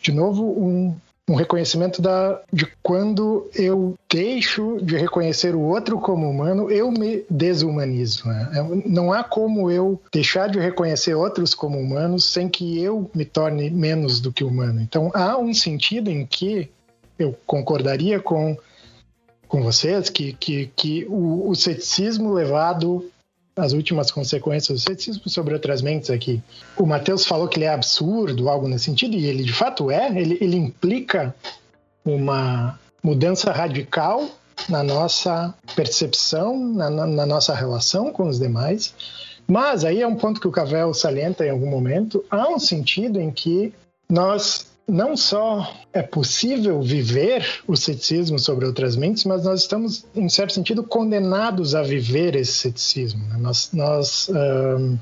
de novo, um, um reconhecimento da, de quando eu deixo de reconhecer o outro como humano, eu me desumanizo. Né? É, não há como eu deixar de reconhecer outros como humanos sem que eu me torne menos do que humano. Então há um sentido em que eu concordaria com, com vocês que, que, que o, o ceticismo levado as últimas consequências do ceticismo sobre outras mentes aqui. O Mateus falou que ele é absurdo, algo nesse sentido, e ele de fato é, ele, ele implica uma mudança radical na nossa percepção, na, na, na, nossa relação com os demais. Mas aí é um ponto que o Cavell salienta em algum momento, há um sentido em que nós não só é possível viver o ceticismo sobre outras mentes, mas nós estamos, em certo sentido, condenados a viver esse ceticismo. Né? Nós, nós um,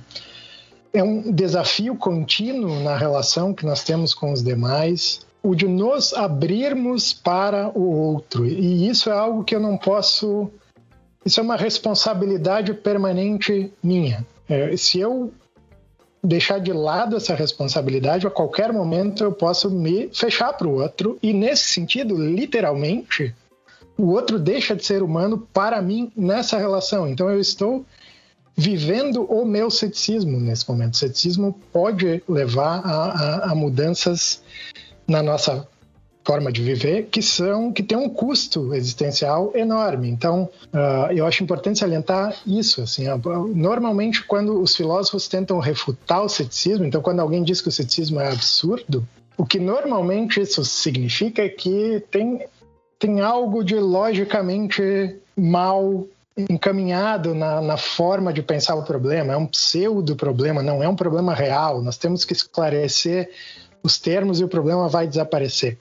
é um desafio contínuo na relação que nós temos com os demais, o de nos abrirmos para o outro. E isso é algo que eu não posso. Isso é uma responsabilidade permanente minha. É, se eu deixar de lado essa responsabilidade, a qualquer momento eu posso me fechar para o outro. E nesse sentido, literalmente, o outro deixa de ser humano para mim nessa relação. Então eu estou vivendo o meu ceticismo nesse momento. O ceticismo pode levar a, a, a mudanças na nossa forma de viver que são que tem um custo existencial enorme. Então, uh, eu acho importante salientar isso. Assim, uh, normalmente, quando os filósofos tentam refutar o ceticismo, então, quando alguém diz que o ceticismo é absurdo, o que normalmente isso significa é que tem, tem algo de logicamente mal encaminhado na, na, forma de pensar o problema, é um pseudo problema, não é um problema real. Nós temos que esclarecer os termos e o problema vai desaparecer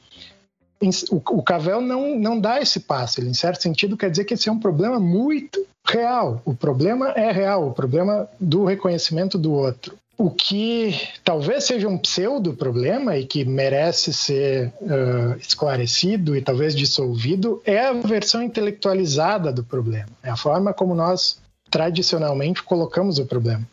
o, Cavell não, não dá esse passo. Ele, em certo sentido, quer dizer que esse é um problema muito real. O problema é real, o problema do reconhecimento do outro. O que talvez seja um pseudo problema e que merece ser uh, esclarecido e talvez dissolvido é a versão intelectualizada do problema. É a forma como nós tradicionalmente colocamos o problema.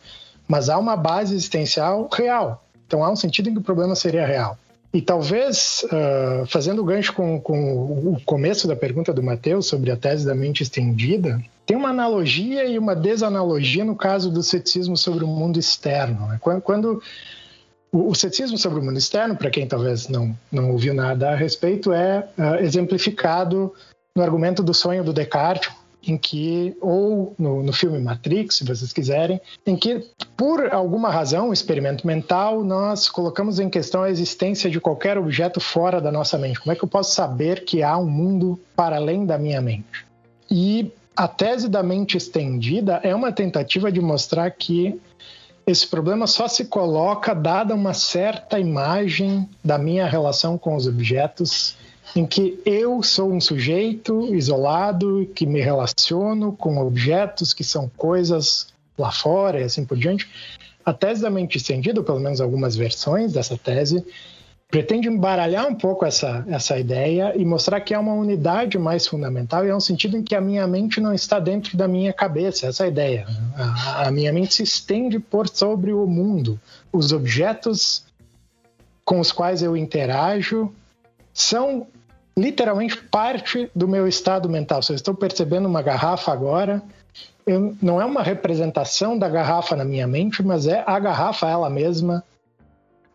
Mas há uma base existencial real. Então há um sentido em que o problema seria real. E talvez, uh, fazendo gancho com, com, o começo da pergunta do Matheus sobre a tese da mente estendida, tem uma analogia e uma desanalogia no caso do ceticismo sobre o mundo externo. Né? Quando, quando o, o, ceticismo sobre o mundo externo, para quem talvez não, não ouviu nada a respeito, é uh, exemplificado no argumento do sonho do Descartes, em que, ou no, no, filme Matrix, se vocês quiserem, em que, por alguma razão, um experimento mental, nós colocamos em questão a existência de qualquer objeto fora da nossa mente. Como é que eu posso saber que há um mundo para além da minha mente? E a tese da mente estendida é uma tentativa de mostrar que esse problema só se coloca dada uma certa imagem da minha relação com os objetos em que eu sou um sujeito isolado que me relaciono com objetos que são coisas lá fora e assim por diante. A tese da mente estendida, ou pelo menos algumas versões dessa tese, pretende embaralhar um pouco essa, essa ideia e mostrar que é uma unidade mais fundamental e é um sentido em que a minha mente não está dentro da minha cabeça, essa é ideia. A, a minha mente se estende por sobre o mundo. Os objetos com os quais eu interajo são literalmente parte do meu estado mental. Eu estou percebendo uma garrafa agora, eu, não é uma representação da garrafa na minha mente, mas é a garrafa ela mesma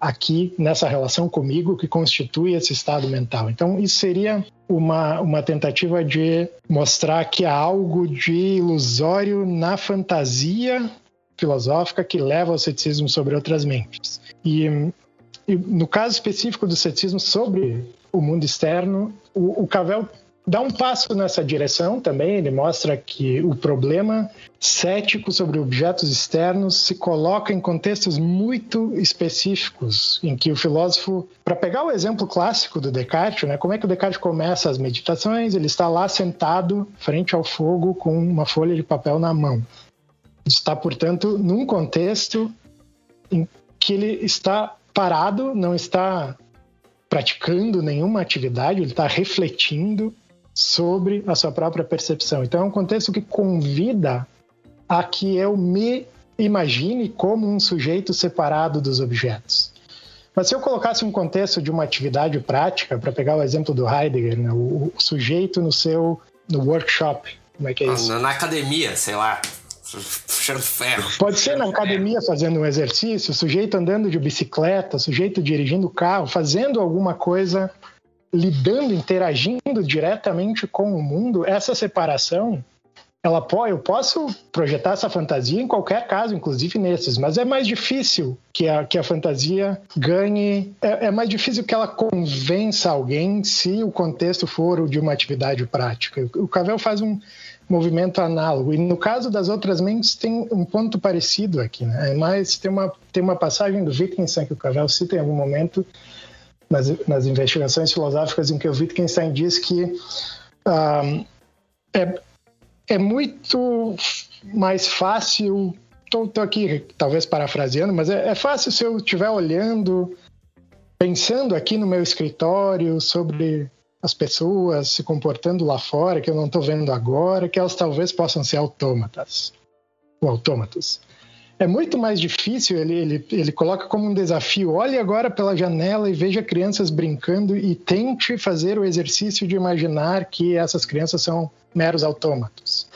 aqui nessa relação comigo que constitui esse estado mental. Então, isso seria uma, uma tentativa de mostrar que há algo de ilusório na fantasia filosófica que leva ao ceticismo sobre outras mentes. E, e no caso específico do ceticismo sobre o mundo externo. O, o Cavell dá um passo nessa direção também. Ele mostra que o problema cético sobre objetos externos se coloca em contextos muito específicos, em que o filósofo, para pegar o exemplo clássico do Descartes, né, como é que o Descartes começa as meditações? Ele está lá sentado frente ao fogo com uma folha de papel na mão. Está, portanto, num contexto em que ele está parado, não está praticando nenhuma atividade, ele está refletindo sobre a sua própria percepção. Então é um contexto que convida a que eu me imagine como um sujeito separado dos objetos. Mas se eu colocasse um contexto de uma atividade prática, para pegar o exemplo do Heidegger, né, o, o, sujeito no seu no workshop, como é que é isso? Na, na academia, sei lá cheiro ferro. Pode ser na academia fazendo um exercício, sujeito andando de bicicleta, sujeito dirigindo carro, fazendo alguma coisa, lidando, interagindo diretamente com o mundo. Essa separação, ela pode, eu posso projetar essa fantasia em qualquer caso, inclusive nesses, mas é mais difícil que a, que a fantasia ganhe, é, é mais difícil que ela convença alguém se o contexto for o de uma atividade prática. O Cavell faz um movimento análogo. E no caso das outras mentes tem um ponto parecido aqui, né? Mas tem uma, tem uma passagem do Wittgenstein que o Cavell cita em algum momento nas, nas investigações filosóficas em que o Wittgenstein diz que é, é muito mais fácil estou aqui talvez parafraseando, mas é, é, fácil se eu estiver olhando, pensando aqui no meu escritório sobre as pessoas se comportando lá fora, que eu não estou vendo agora, que elas talvez possam ser autômatas ou autômatos. É muito mais difícil, ele, ele, ele coloca como um desafio: olhe agora pela janela e veja crianças brincando e tente fazer o exercício de imaginar que essas crianças são meros autômatos.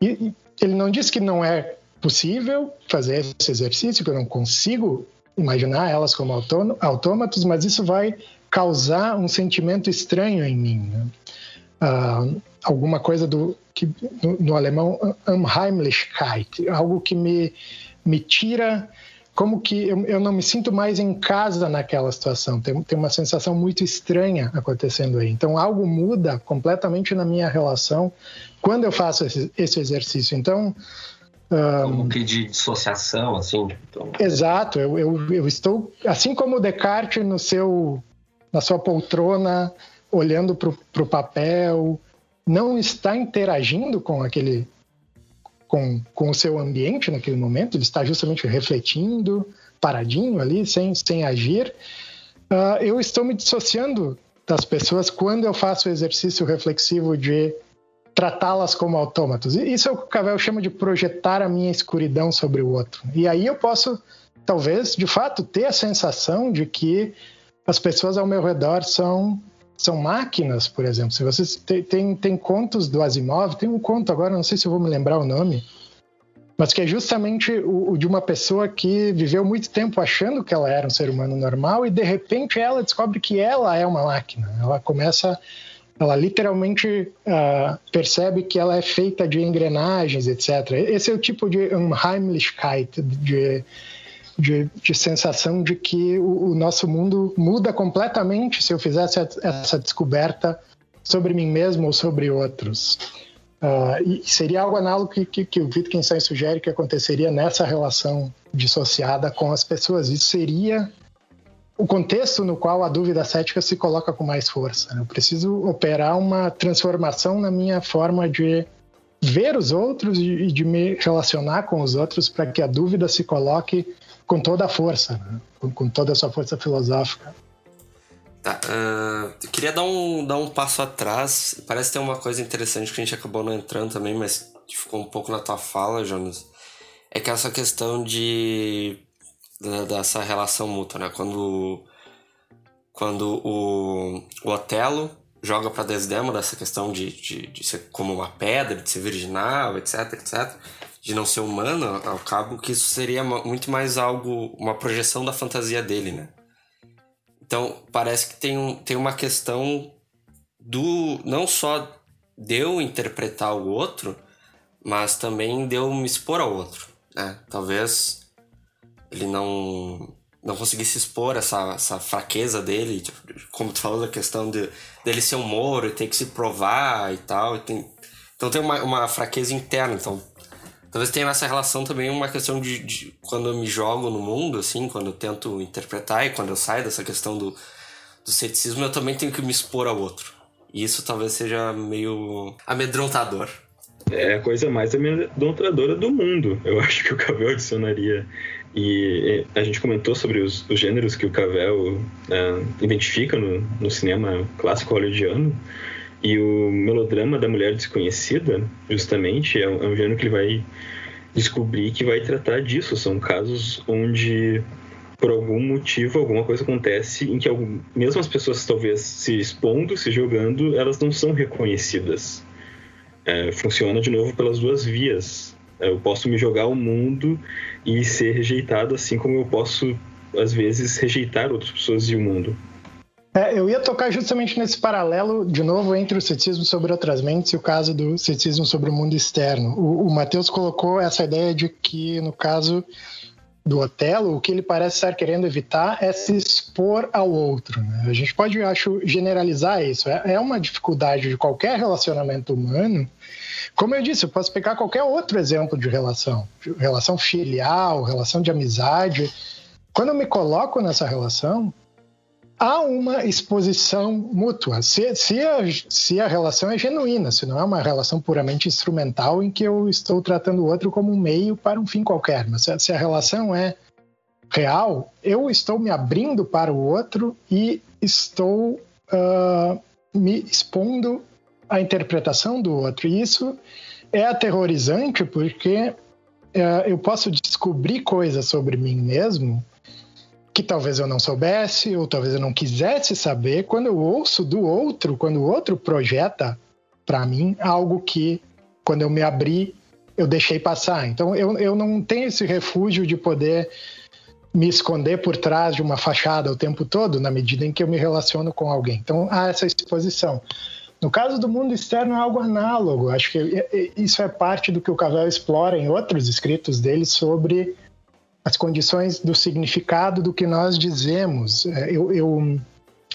E, ele não diz que não é possível fazer esse exercício, que eu não consigo imaginar elas como autômatos, mas isso vai causar um sentimento estranho em mim. Né? Uh, alguma coisa do que no, no, alemão Unheimlichkeit, algo que me, me tira como que eu, eu, não me sinto mais em casa naquela situação. Tem, tem uma sensação muito estranha acontecendo aí. Então, algo muda completamente na minha relação quando eu faço esse, esse exercício. Então. Um, como que de dissociação, assim? Então... Exato. Eu, eu, eu estou. Assim como Descartes, no seu na sua poltrona, olhando para o papel, não está interagindo com aquele com, com o seu ambiente naquele momento, ele está justamente refletindo, paradinho ali, sem, sem agir. Uh, eu estou me dissociando das pessoas quando eu faço o exercício reflexivo de tratá-las como autômatos. Isso é o que o Cavell chama de projetar a minha escuridão sobre o outro. E aí eu posso, talvez, de fato, ter a sensação de que as pessoas ao meu redor são são máquinas, por exemplo. Se vocês tem, tem, tem contos do Asimov, tem um conto agora, não sei se eu vou me lembrar o nome, mas que é justamente o, o, de uma pessoa que viveu muito tempo achando que ela era um ser humano normal e de repente ela descobre que ela é uma máquina. Ela começa, ela literalmente uh, percebe que ela é feita de engrenagens, etc. Esse é o tipo de Unheimlichkeit, de, de, de sensação de que o, o, nosso mundo muda completamente se eu fizesse essa descoberta sobre mim mesmo ou sobre outros. Uh, seria algo análogo que, que, que o Wittgenstein sugere que aconteceria nessa relação dissociada com as pessoas. Isso seria o contexto no qual a dúvida cética se coloca com mais força. Né? Eu preciso operar uma transformação na minha forma de ver os outros e de me relacionar com os outros para que a dúvida se coloque com toda a força, né? com, com, toda a sua força filosófica. Tá, uh, eu queria dar um, dar um passo atrás. Parece ter uma coisa interessante que a gente acabou não entrando também, mas ficou um pouco na tua fala, Jonas. É que essa questão de. dessa relação mútua, né? Quando. Quando o, o Otelo joga para Desdemona essa questão de, de, de ser como uma pedra, de ser virginal, etc, etc, de não ser humano, ao cabo que isso seria muito mais algo, uma projeção da fantasia dele, né? Então, parece que tem, um, tem uma questão do. não só de eu interpretar o outro, mas também de eu me expor ao outro. Né? Talvez ele não não conseguisse expor essa, essa fraqueza dele, tipo, como tu falou da questão de dele ser um moro e ter que se provar e tal. E tem, então tem uma, uma fraqueza interna. Então Talvez tenha nessa relação também uma questão de, de, quando eu me jogo no mundo, assim, quando eu tento interpretar e quando eu saio dessa questão do, do ceticismo, eu também tenho que me expor ao outro. E isso talvez seja meio amedrontador. É a coisa mais amedrontadora do mundo, eu acho que o Cavell adicionaria. E a gente comentou sobre os, os gêneros que o Cavell uh, identifica no, no cinema clássico hollywoodiano. E o melodrama da mulher desconhecida, justamente, é um, é um gênero que ele vai descobrir que vai tratar disso. São casos onde, por algum motivo, alguma coisa acontece em que algum, mesmo as pessoas talvez se expondo, se jogando, elas não são reconhecidas. É, funciona de novo pelas duas vias. É, eu posso me jogar ao mundo e ser rejeitado, assim como eu posso, às vezes, rejeitar outras pessoas e o mundo. É, eu ia tocar justamente nesse paralelo, de novo, entre o ceticismo sobre outras mentes e o caso do ceticismo sobre o mundo externo. O, o Matheus colocou essa ideia de que, no caso do Otelo, o que ele parece estar querendo evitar é se expor ao outro. Né? A gente pode, acho, generalizar isso. É, é uma dificuldade de qualquer relacionamento humano. Como eu disse, eu posso pegar qualquer outro exemplo de relação, relação filial, relação de amizade. Quando eu me coloco nessa relação, há uma exposição mútua. Se, se, a, se a relação é genuína, se não é uma relação puramente instrumental em que eu estou tratando o outro como um meio para um fim qualquer. Mas se, a relação é real, eu estou me abrindo para o outro e estou uh, me expondo à interpretação do outro. E isso é aterrorizante porque uh, eu posso descobrir coisas sobre mim mesmo que talvez eu não soubesse ou talvez eu não quisesse saber quando eu ouço do outro, quando o outro projeta para mim algo que quando eu me abri eu deixei passar. Então eu, eu não tenho esse refúgio de poder me esconder por trás de uma fachada o tempo todo, na medida em que eu me relaciono com alguém. Então há essa exposição. No caso do mundo externo é algo análogo. Acho que isso é parte do que o Cavell explora em outros escritos dele sobre as condições do significado do que nós dizemos. É, eu, eu,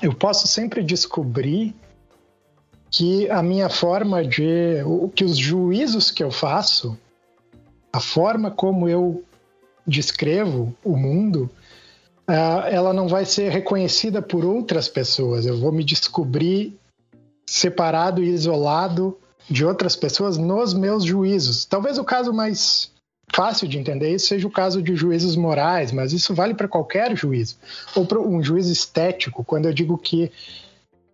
eu posso sempre descobrir que a minha forma de. que os juízos que eu faço, a forma como eu descrevo o mundo, é, ela não vai ser reconhecida por outras pessoas. Eu vou me descobrir separado e isolado de outras pessoas nos meus juízos. Talvez o caso mais fácil de entender isso seja o caso de juízos morais, mas isso vale para qualquer juízo. Ou para um juízo estético, quando eu digo que.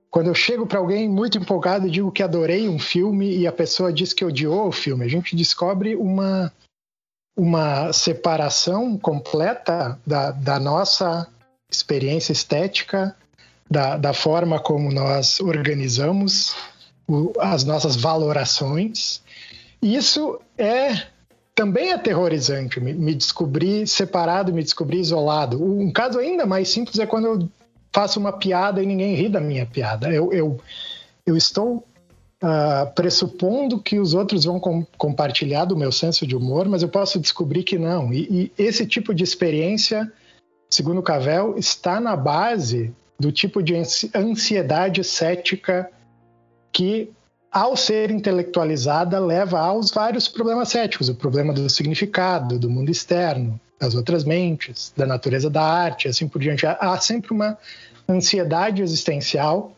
Quando eu chego para alguém muito empolgado e digo que adorei um filme e a pessoa diz que odiou o filme, a gente descobre uma, uma separação completa da, da nossa experiência estética, da, da forma como nós organizamos o, as nossas valorações. Isso é também aterrorizante, me, me descobrir separado, me descobrir isolado. Um caso ainda mais simples é quando eu faço uma piada e ninguém ri da minha piada. Eu, eu, eu estou uh, pressupondo que os outros vão com, compartilhar do meu senso de humor, mas eu posso descobrir que não. E, e esse tipo de experiência, segundo Cavell, está na base do tipo de ansiedade cética que, ao ser intelectualizada, leva aos vários problemas céticos: o problema do significado, do mundo externo, das outras mentes, da natureza da arte, assim por diante. Há sempre uma ansiedade existencial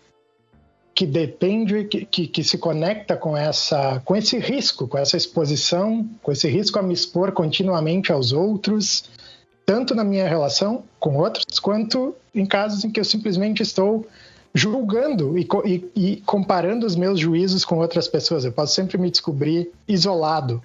que depende, que, que, que, se conecta com essa, com esse risco, com essa exposição, com esse risco a me expor continuamente aos outros, tanto na minha relação com outros, quanto em casos em que eu simplesmente estou julgando e, e, e comparando os meus juízos com outras pessoas. Eu posso sempre me descobrir isolado,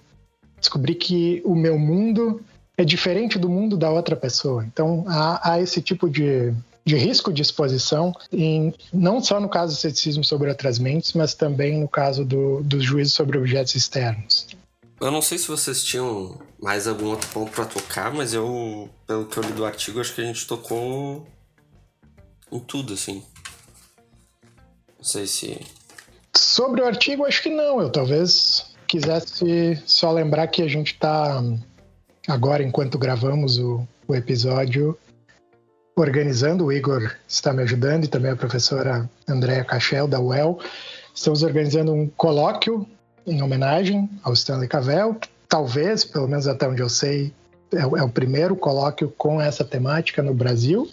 descobrir que o meu mundo é diferente do mundo da outra pessoa. Então há, há esse tipo de de risco de exposição, em, não só no caso do ceticismo sobre outras mentes, mas também no caso do, dos juízos sobre objetos externos. Eu não sei se vocês tinham mais algum outro ponto para tocar, mas eu, pelo que eu li do artigo, acho que a gente tocou em tudo, assim. Não sei se. Sobre o artigo, acho que não. Eu talvez quisesse só lembrar que a gente está agora, enquanto gravamos o, o episódio, organizando, o Igor está me ajudando e também a professora Andréa Cachel, da UEL. Estamos organizando um colóquio em homenagem ao Stanley Cavell, que talvez, pelo menos até onde eu sei, é, é o primeiro colóquio com essa temática no Brasil.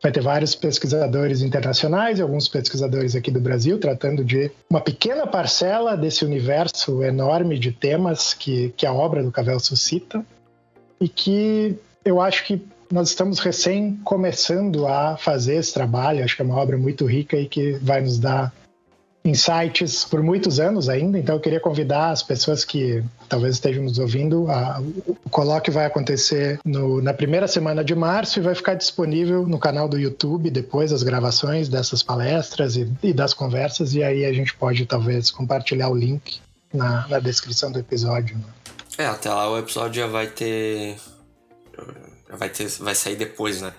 Vai ter vários pesquisadores internacionais e alguns pesquisadores aqui do Brasil, tratando de uma pequena parcela desse universo enorme de temas que, que a obra do Cavell suscita e que eu acho que nós estamos recém começando a fazer esse trabalho. Acho que é uma obra muito rica e que vai nos dar insights por muitos anos ainda. Então, eu queria convidar as pessoas que talvez estejam nos ouvindo. A, o colóquio vai acontecer no, na primeira semana de março e vai ficar disponível no canal do YouTube depois das gravações dessas palestras e, e das conversas. E aí a gente pode talvez compartilhar o link na, na descrição do episódio. Né? É, até lá o episódio já vai ter vai, ter, vai sair depois, né?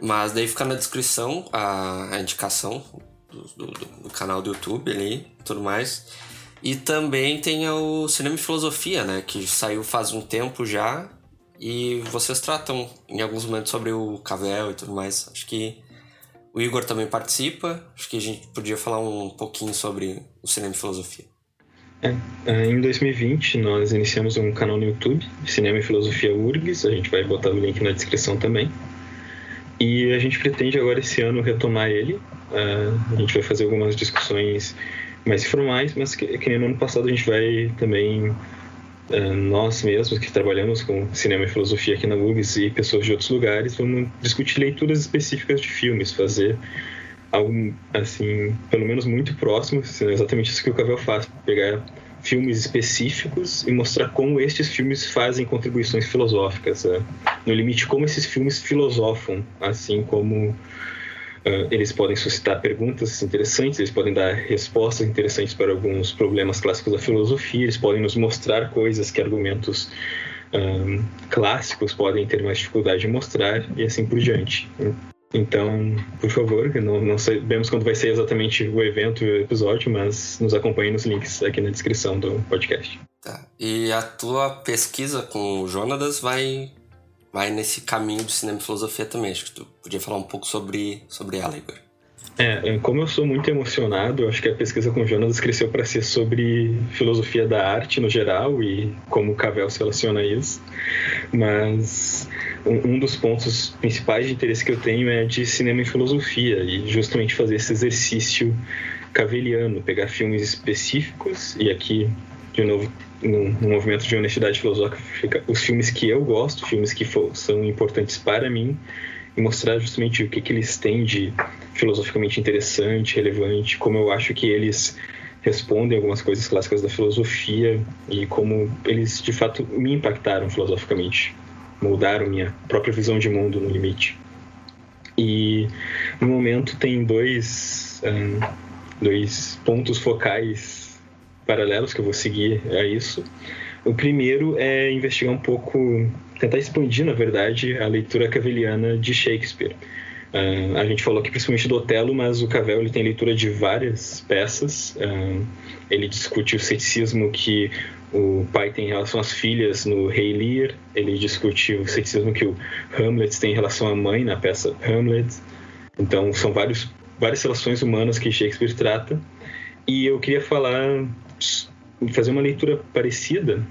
Mas daí fica na descrição a, a indicação do, do, canal do YouTube ali tudo mais. E também tem o Cinema e Filosofia, né? Que saiu faz um tempo já. E vocês tratam em alguns momentos sobre o Cavell e tudo mais. Acho que o Igor também participa. Acho que a gente podia falar um pouquinho sobre o Cinema e Filosofia. É, é, em 2020, nós iniciamos um canal no YouTube, Cinema e Filosofia URGS, a gente vai botar o link na descrição também. E a gente pretende agora esse ano retomar ele. Uh, a gente vai fazer algumas discussões mais informais, mas que, que nem no ano passado a gente vai também, uh, nós mesmos que trabalhamos com cinema e filosofia aqui na URGS e pessoas de outros lugares, vamos discutir leituras específicas de filmes, fazer algo assim, pelo menos muito próximo, exatamente isso que o Cavell faz, pegar filmes específicos e mostrar como estes filmes fazem contribuições filosóficas, né? no limite como esses filmes filosofam, assim como eles podem suscitar perguntas interessantes, eles podem dar respostas interessantes para alguns problemas clássicos da filosofia, eles podem nos mostrar coisas que argumentos um, ah, clássicos podem ter mais dificuldade de mostrar e assim por diante. Então, por favor, não, não sabemos quando vai ser exatamente o evento e o episódio, mas nos acompanhe nos links aqui na descrição do podcast. Tá. E a tua pesquisa com o Jonatas vai, vai nesse caminho de cinema e filosofia também. Acho que tu podia falar um pouco sobre, sobre ela, Igor. É, é como eu sou muito emocionado, acho que a pesquisa com o Jonas cresceu para ser sobre filosofia da arte no geral e como o Cavell se relaciona a isso. Mas um, dos pontos principais de interesse que eu tenho é de cinema e filosofia e justamente fazer esse exercício caveliano, pegar filmes específicos e aqui de novo no, movimento de honestidade filosófica os filmes que eu gosto, filmes que for, são importantes para mim e mostrar justamente o que, que eles têm de filosoficamente interessante, relevante, como eu acho que eles respondem algumas coisas clássicas da filosofia e como eles de fato me impactaram filosoficamente moldaram minha própria visão de mundo no limite. E no momento tem dois, um, dois pontos focais paralelos que eu vou seguir a isso. O primeiro é investigar um pouco, tentar expandir, na verdade, a leitura caveliana de Shakespeare. Uh, a gente falou aqui principalmente do Otelo, mas o Cavell ele tem leitura de várias peças. Uh, ele discute o ceticismo que o pai tem em relação às filhas no Rei Lear. Ele discute o ceticismo que o Hamlet tem em relação à mãe na peça Hamlet. Então, são vários, várias relações humanas que Shakespeare trata. E eu queria falar, fazer uma leitura parecida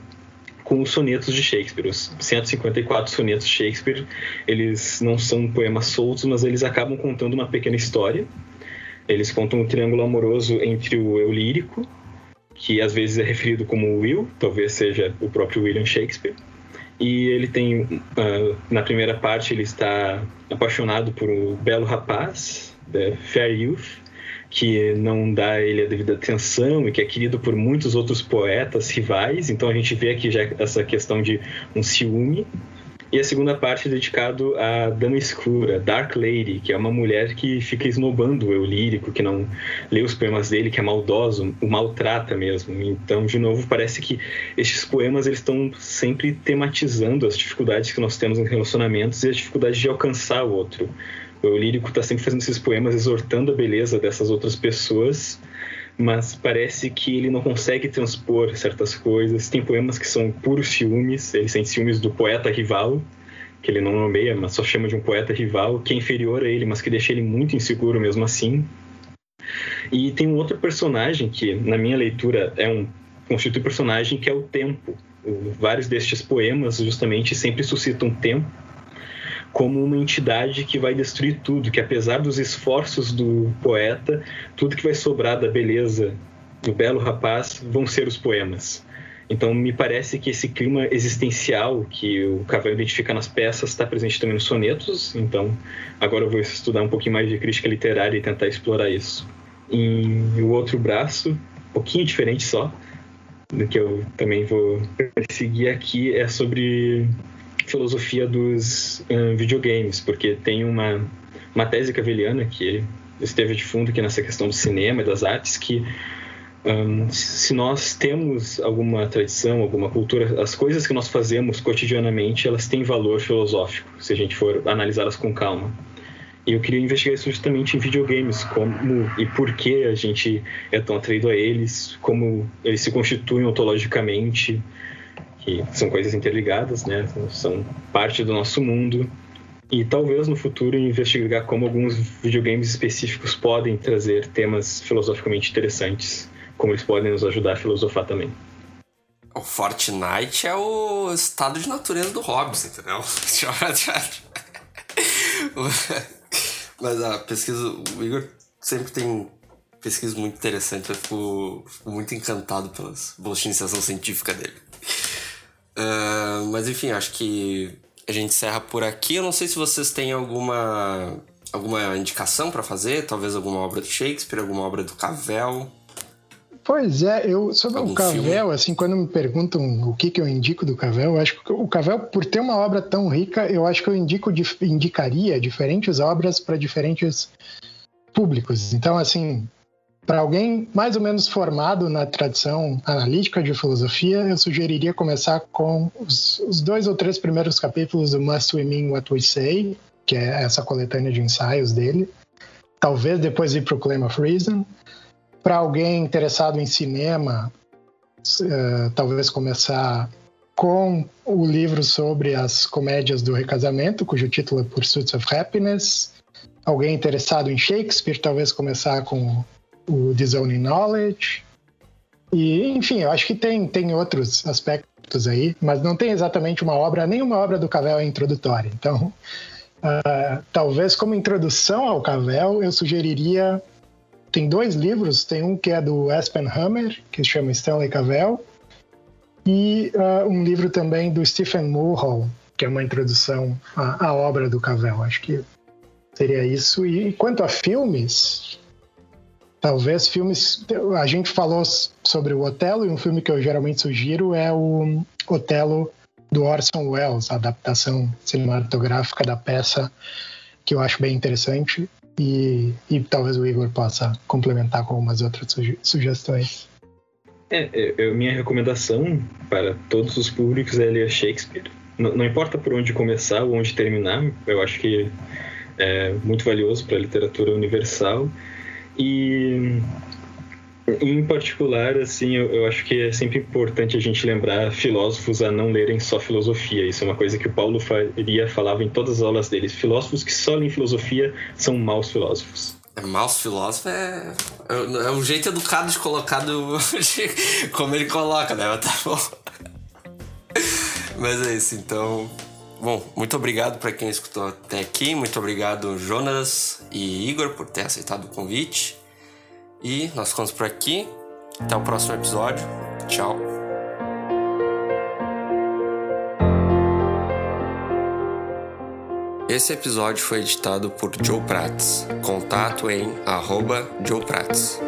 com os sonetos de Shakespeare. Os 154 sonetos de Shakespeare, eles não são poemas soltos, mas eles acabam contando uma pequena história. Eles contam um triângulo amoroso entre o eu lírico, que às vezes é referido como Will, talvez seja o próprio William Shakespeare. E ele tem, uh, na primeira parte, ele está apaixonado por um belo rapaz, The Fair Youth, que não dá ele a devida atenção e que é querido por muitos outros poetas rivais. Então a gente vê aqui já essa questão de um ciúme. E a segunda parte é dedicado à Dama Escura, Dark Lady, que é uma mulher que fica esnobando o eu lírico, que não lê os poemas dele, que é maldoso, o maltrata mesmo. Então, de novo, parece que estes poemas eles estão sempre tematizando as dificuldades que nós temos em relacionamentos e as dificuldades de alcançar o outro. O lírico está sempre fazendo esses poemas exortando a beleza dessas outras pessoas, mas parece que ele não consegue transpor certas coisas. Tem poemas que são puros ciúmes, ele sente ciúmes do poeta rival, que ele não nomeia, mas só chama de um poeta rival, que é inferior a ele, mas que deixa ele muito inseguro mesmo assim. E tem um outro personagem que, na minha leitura, é um constitui personagem que é o tempo. Vários destes poemas justamente sempre suscitam tempo como uma entidade que vai destruir tudo, que apesar dos esforços do poeta, tudo que vai sobrar da beleza do belo rapaz vão ser os poemas. Então, me parece que esse clima existencial que o Cavalo identifica nas peças está presente também nos sonetos. Então, agora eu vou estudar um pouquinho mais de crítica literária e tentar explorar isso. Em o outro braço, um pouquinho diferente só, do que eu também vou perseguir aqui, é sobre filosofia dos um, videogames, porque tem uma, uma tese caveliana que esteve de fundo aqui nessa questão do cinema e das artes, que um, se nós temos alguma tradição, alguma cultura, as coisas que nós fazemos cotidianamente, elas têm valor filosófico, se a gente for analisá-las com calma. E eu queria investigar isso justamente em videogames, como e por que a gente é tão atraído a eles, como eles se constituem ontologicamente, que são coisas interligadas, né? São parte do nosso mundo. E talvez no futuro investigar como alguns videogames específicos podem trazer temas filosoficamente interessantes, como eles podem nos ajudar a filosofar também. O Fortnite é o estado de natureza do Hobbes, entendeu? Mas a pesquisa, o Igor sempre tem pesquisas muito interessantes, eu fico, fico muito encantado pelas bolsas de iniciação científica dele. Uh, mas enfim, acho que a gente encerra por aqui. Eu não sei se vocês têm alguma alguma indicação para fazer, talvez alguma obra do Shakespeare, alguma obra do Cavell. Pois é, eu sobre Algum o Cavell, filme? assim, quando me perguntam o que, que eu indico do Cavell, eu acho que o Cavell, por ter uma obra tão rica, eu acho que eu indico, indicaria diferentes obras para diferentes públicos. Então, assim, para alguém mais ou menos formado na tradição analítica de filosofia, eu sugeriria começar com os, os, dois ou três primeiros capítulos do Must We Mean What We Say, que é essa coletânea de ensaios dele. Talvez depois ir para o Claim of Reason. Para alguém interessado em cinema, uh, talvez começar com o livro sobre as comédias do recasamento, cujo título é Pursuits of Happiness. Alguém interessado em Shakespeare, talvez começar com o Disowning Knowledge. E, enfim, eu acho que tem, tem outros aspectos aí, mas não tem exatamente uma obra, nenhuma obra do Cavell é introdutória. Então, uh, talvez como introdução ao Cavell, eu sugeriria. Tem dois livros, tem um que é do Aspen Hammer, que se chama Stanley Cavell, e uh, um livro também do Stephen Mulhall, que é uma introdução à, à obra do Cavell. Acho que seria isso. E quanto a filmes, Talvez filmes. A gente falou sobre o Otelo, e um filme que eu geralmente sugiro é o Otelo do Orson Welles, a adaptação cinematográfica da peça que eu acho bem interessante e, e talvez o Igor possa complementar com algumas outras suge sugestões. É, é, minha recomendação para todos os públicos é ler Shakespeare. Não, não importa por onde começar ou onde terminar, eu acho que é muito valioso para a literatura universal. E em particular, assim, eu, eu, acho que é sempre importante a gente lembrar filósofos a não lerem só filosofia. Isso é uma coisa que o Paulo Faria falava em todas as aulas dele. Filósofos que só leem filosofia são maus filósofos. É, maus filósofos é, é, é um jeito educado de colocar do, de, como ele coloca, né? Tá bom. Mas é isso, então. Bom, muito obrigado para quem escutou até aqui. Muito obrigado, Jonas e Igor, por ter aceitado o convite. E nós ficamos por aqui. Até o próximo episódio. Tchau. Esse episódio foi editado por Joe Prats. Contato em arroba Joe Prats.